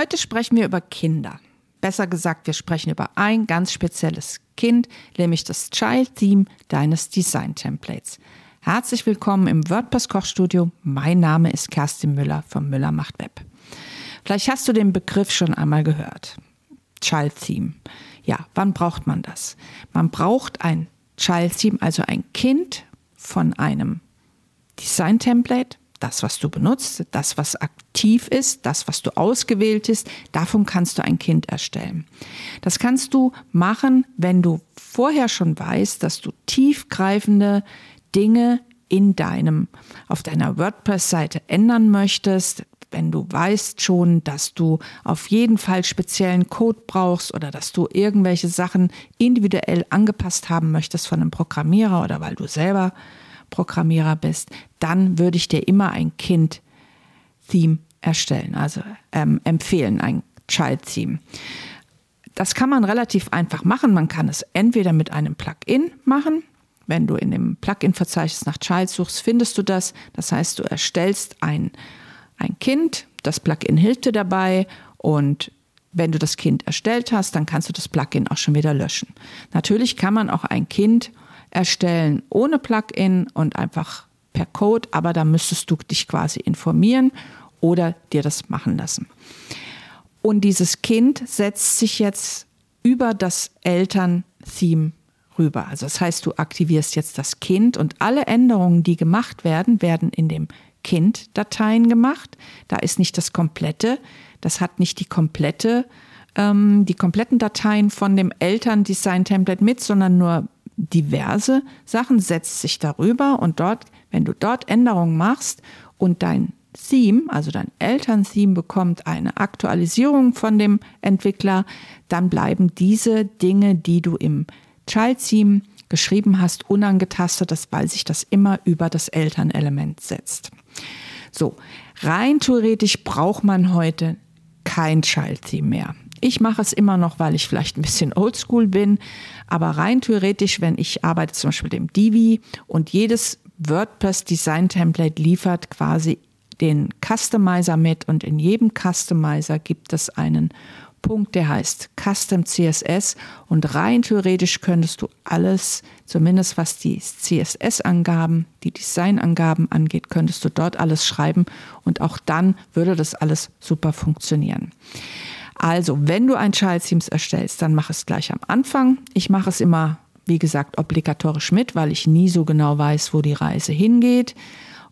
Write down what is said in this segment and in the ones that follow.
Heute sprechen wir über Kinder. Besser gesagt, wir sprechen über ein ganz spezielles Kind, nämlich das Child Theme deines Design Templates. Herzlich willkommen im WordPress Kochstudio. Mein Name ist Kerstin Müller von Müller macht Web. Vielleicht hast du den Begriff schon einmal gehört. Child Theme. Ja, wann braucht man das? Man braucht ein Child Theme, also ein Kind von einem Design Template, das, was du benutzt, das, was aktiv ist, das, was du ausgewählt ist, davon kannst du ein Kind erstellen. Das kannst du machen, wenn du vorher schon weißt, dass du tiefgreifende Dinge in deinem, auf deiner WordPress-Seite ändern möchtest, wenn du weißt schon, dass du auf jeden Fall speziellen Code brauchst oder dass du irgendwelche Sachen individuell angepasst haben möchtest von einem Programmierer oder weil du selber Programmierer bist, dann würde ich dir immer ein Kind-Theme erstellen, also ähm, empfehlen, ein Child-Theme. Das kann man relativ einfach machen. Man kann es entweder mit einem Plugin machen. Wenn du in dem Plugin-Verzeichnis nach Child suchst, findest du das. Das heißt, du erstellst ein, ein Kind, das Plugin hilft dir dabei und wenn du das Kind erstellt hast, dann kannst du das Plugin auch schon wieder löschen. Natürlich kann man auch ein Kind erstellen ohne Plugin und einfach per Code, aber da müsstest du dich quasi informieren oder dir das machen lassen. Und dieses Kind setzt sich jetzt über das Eltern-Theme rüber. Also das heißt, du aktivierst jetzt das Kind und alle Änderungen, die gemacht werden, werden in dem Kind-Dateien gemacht. Da ist nicht das komplette, das hat nicht die komplette, ähm, die kompletten Dateien von dem Eltern-Design-Template mit, sondern nur diverse Sachen, setzt sich darüber und dort, wenn du dort Änderungen machst und dein Theme, also dein Eltern-Theme bekommt eine Aktualisierung von dem Entwickler, dann bleiben diese Dinge, die du im Child-Theme geschrieben hast, unangetastet, weil sich das immer über das Elternelement setzt. So, rein theoretisch braucht man heute kein Child-Theme mehr. Ich mache es immer noch, weil ich vielleicht ein bisschen oldschool bin, aber rein theoretisch, wenn ich arbeite zum Beispiel dem Divi und jedes WordPress Design Template liefert quasi den Customizer mit und in jedem Customizer gibt es einen Punkt, der heißt Custom CSS und rein theoretisch könntest du alles, zumindest was die CSS-Angaben, die Design-Angaben angeht, könntest du dort alles schreiben. Und auch dann würde das alles super funktionieren. Also, wenn du ein Child Themes erstellst, dann mach es gleich am Anfang. Ich mache es immer, wie gesagt, obligatorisch mit, weil ich nie so genau weiß, wo die Reise hingeht.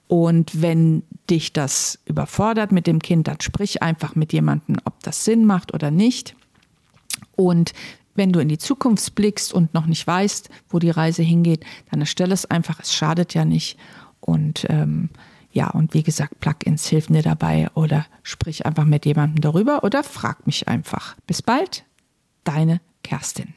Und wenn dich das überfordert mit dem Kind, dann sprich einfach mit jemandem, ob das Sinn macht oder nicht. Und wenn du in die Zukunft blickst und noch nicht weißt, wo die Reise hingeht, dann erstelle es einfach. Es schadet ja nicht. Und ähm, ja, und wie gesagt, Plugins hilft mir dabei oder sprich einfach mit jemandem darüber oder frag mich einfach. Bis bald, deine Kerstin.